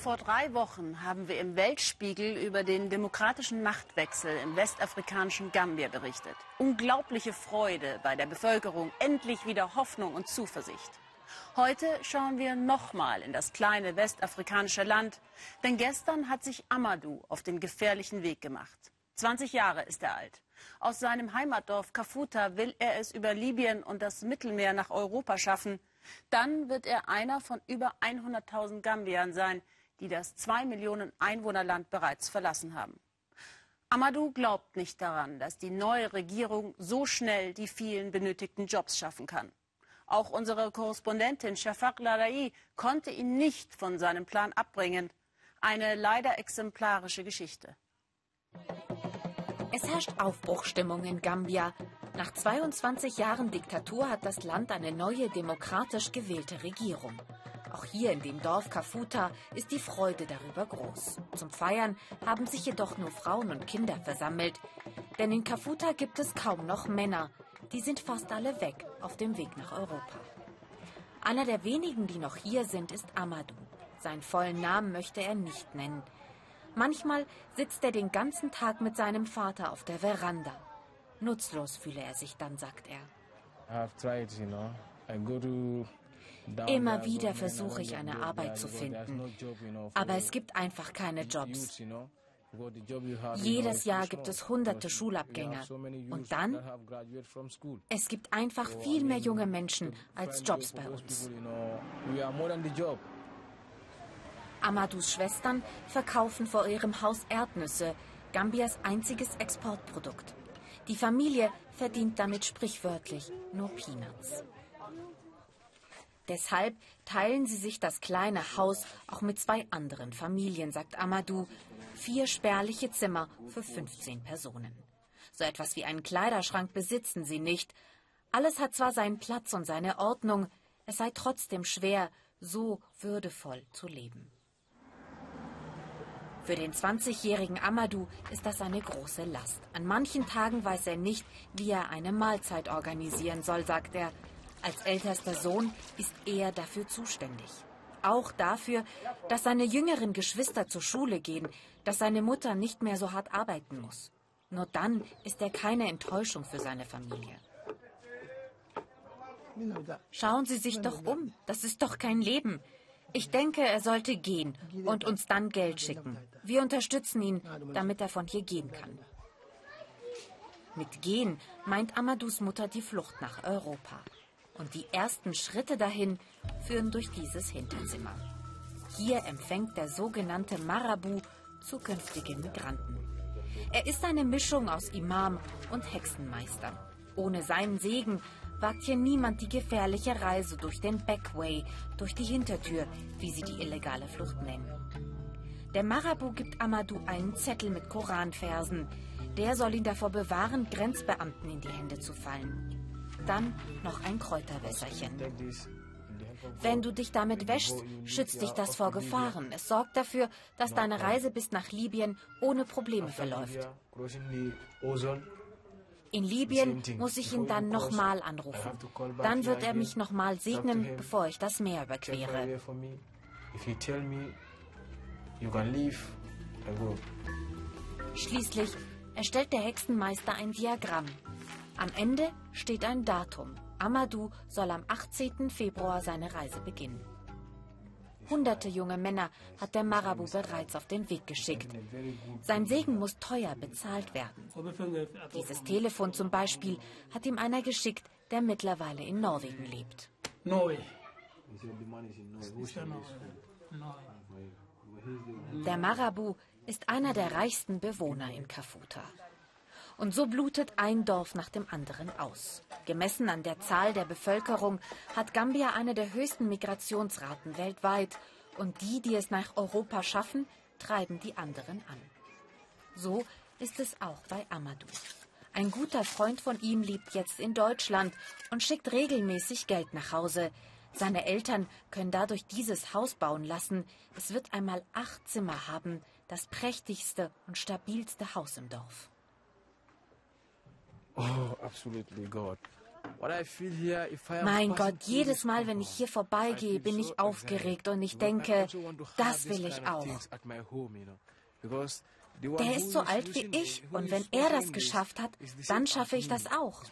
Vor drei Wochen haben wir im Weltspiegel über den demokratischen Machtwechsel im westafrikanischen Gambia berichtet. Unglaubliche Freude bei der Bevölkerung, endlich wieder Hoffnung und Zuversicht. Heute schauen wir nochmal in das kleine westafrikanische Land, denn gestern hat sich Amadou auf den gefährlichen Weg gemacht. 20 Jahre ist er alt. Aus seinem Heimatdorf Kafuta will er es über Libyen und das Mittelmeer nach Europa schaffen. Dann wird er einer von über 100.000 Gambiern sein, die das zwei Millionen Einwohnerland bereits verlassen haben. Amadou glaubt nicht daran, dass die neue Regierung so schnell die vielen benötigten Jobs schaffen kann. Auch unsere Korrespondentin Shafak Larai konnte ihn nicht von seinem Plan abbringen. Eine leider exemplarische Geschichte. Es herrscht Aufbruchstimmung in Gambia. Nach 22 Jahren Diktatur hat das Land eine neue demokratisch gewählte Regierung. Auch hier in dem Dorf Kafuta ist die Freude darüber groß. Zum Feiern haben sich jedoch nur Frauen und Kinder versammelt. Denn in Kafuta gibt es kaum noch Männer. Die sind fast alle weg auf dem Weg nach Europa. Einer der wenigen, die noch hier sind, ist Amadou. Seinen vollen Namen möchte er nicht nennen. Manchmal sitzt er den ganzen Tag mit seinem Vater auf der Veranda. Nutzlos fühle er sich dann, sagt er. Immer wieder versuche ich eine Arbeit zu finden, aber es gibt einfach keine Jobs. Jedes Jahr gibt es hunderte Schulabgänger. Und dann? Es gibt einfach viel mehr junge Menschen als Jobs bei uns. Amadus Schwestern verkaufen vor ihrem Haus Erdnüsse, Gambias einziges Exportprodukt. Die Familie verdient damit sprichwörtlich nur Peanuts. Deshalb teilen sie sich das kleine Haus auch mit zwei anderen Familien, sagt Amadou. Vier spärliche Zimmer für 15 Personen. So etwas wie einen Kleiderschrank besitzen sie nicht. Alles hat zwar seinen Platz und seine Ordnung, es sei trotzdem schwer, so würdevoll zu leben. Für den 20-jährigen Amadou ist das eine große Last. An manchen Tagen weiß er nicht, wie er eine Mahlzeit organisieren soll, sagt er. Als ältester Sohn ist er dafür zuständig. Auch dafür, dass seine jüngeren Geschwister zur Schule gehen, dass seine Mutter nicht mehr so hart arbeiten muss. Nur dann ist er keine Enttäuschung für seine Familie. Schauen Sie sich doch um, das ist doch kein Leben. Ich denke, er sollte gehen und uns dann Geld schicken. Wir unterstützen ihn, damit er von hier gehen kann. Mit gehen meint Amadous Mutter die Flucht nach Europa. Und die ersten Schritte dahin führen durch dieses Hinterzimmer. Hier empfängt der sogenannte Marabu zukünftige Migranten. Er ist eine Mischung aus Imam und Hexenmeister. Ohne seinen Segen wagt hier niemand die gefährliche Reise durch den Backway, durch die Hintertür, wie sie die illegale Flucht nennen. Der Marabu gibt Amadou einen Zettel mit Koranversen. Der soll ihn davor bewahren, Grenzbeamten in die Hände zu fallen dann noch ein Kräuterwässerchen. Wenn du dich damit wäschst, schützt dich das vor Gefahren. Es sorgt dafür, dass deine Reise bis nach Libyen ohne Probleme verläuft. In Libyen muss ich ihn dann nochmal anrufen. Dann wird er mich nochmal segnen, bevor ich das Meer überquere. Schließlich erstellt der Hexenmeister ein Diagramm. Am Ende steht ein Datum. Amadou soll am 18. Februar seine Reise beginnen. Hunderte junge Männer hat der Marabu bereits auf den Weg geschickt. Sein Segen muss teuer bezahlt werden. Dieses Telefon zum Beispiel hat ihm einer geschickt, der mittlerweile in Norwegen lebt. Der Marabu ist einer der reichsten Bewohner in Kafuta. Und so blutet ein Dorf nach dem anderen aus. Gemessen an der Zahl der Bevölkerung hat Gambia eine der höchsten Migrationsraten weltweit. Und die, die es nach Europa schaffen, treiben die anderen an. So ist es auch bei Amadou. Ein guter Freund von ihm lebt jetzt in Deutschland und schickt regelmäßig Geld nach Hause. Seine Eltern können dadurch dieses Haus bauen lassen. Es wird einmal acht Zimmer haben, das prächtigste und stabilste Haus im Dorf. Oh, absolutely, God. Mein Gott, jedes Mal, wenn ich hier vorbeigehe, bin ich aufgeregt und ich denke, das will ich auch. Der ist so alt wie ich und wenn er das geschafft hat, dann schaffe ich das auch.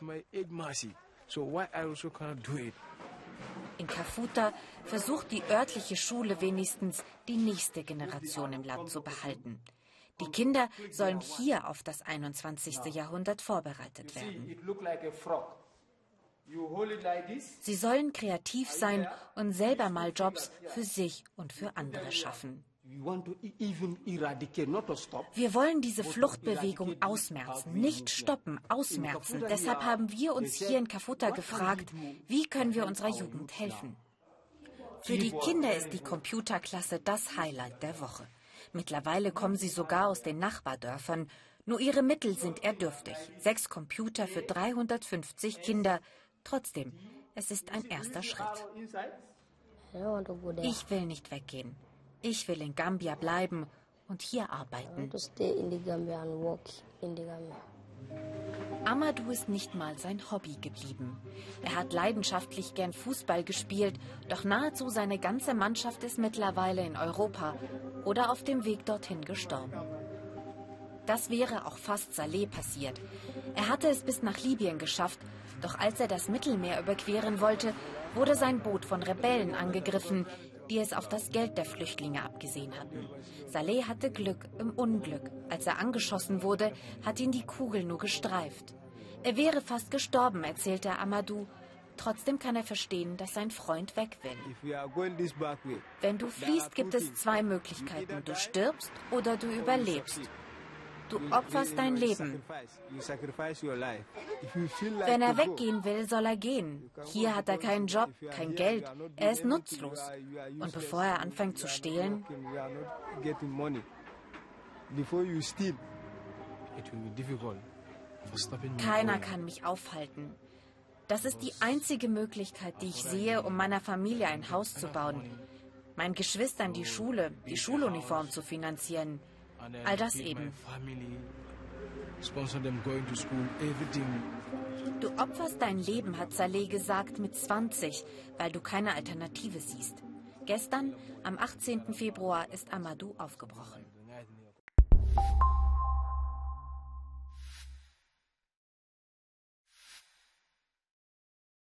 In Kafuta versucht die örtliche Schule wenigstens, die nächste Generation im Land zu behalten. Die Kinder sollen hier auf das 21. Jahrhundert vorbereitet werden. Sie sollen kreativ sein und selber mal Jobs für sich und für andere schaffen. Wir wollen diese Fluchtbewegung ausmerzen, nicht stoppen, ausmerzen. Deshalb haben wir uns hier in Kafuta gefragt, wie können wir unserer Jugend helfen? Für die Kinder ist die Computerklasse das Highlight der Woche. Mittlerweile kommen sie sogar aus den Nachbardörfern. Nur ihre Mittel sind eher dürftig. Sechs Computer für 350 Kinder. Trotzdem, es ist ein erster Schritt. Ich will nicht weggehen. Ich will in Gambia bleiben und hier arbeiten. Amadou ist nicht mal sein Hobby geblieben. Er hat leidenschaftlich gern Fußball gespielt, doch nahezu seine ganze Mannschaft ist mittlerweile in Europa oder auf dem Weg dorthin gestorben. Das wäre auch fast Saleh passiert. Er hatte es bis nach Libyen geschafft, doch als er das Mittelmeer überqueren wollte, wurde sein Boot von Rebellen angegriffen, die es auf das Geld der Flüchtlinge abgesehen hatten. Saleh hatte Glück im Unglück. Als er angeschossen wurde, hat ihn die Kugel nur gestreift. Er wäre fast gestorben, erzählte Amadou. Trotzdem kann er verstehen, dass sein Freund weg will. Wenn du fliehst, gibt es zwei Möglichkeiten. Du stirbst oder du überlebst. Du opferst dein Leben. Wenn er weggehen will, soll er gehen. Hier hat er keinen Job, kein Geld. Er ist nutzlos. Und bevor er anfängt zu stehlen, keiner kann mich aufhalten. Das ist die einzige Möglichkeit, die ich sehe, um meiner Familie ein Haus zu bauen, meinen Geschwistern die Schule, die Schuluniform zu finanzieren. All das eben. Du opferst dein Leben, hat Saleh gesagt, mit 20, weil du keine Alternative siehst. Gestern, am 18. Februar, ist Amadou aufgebrochen.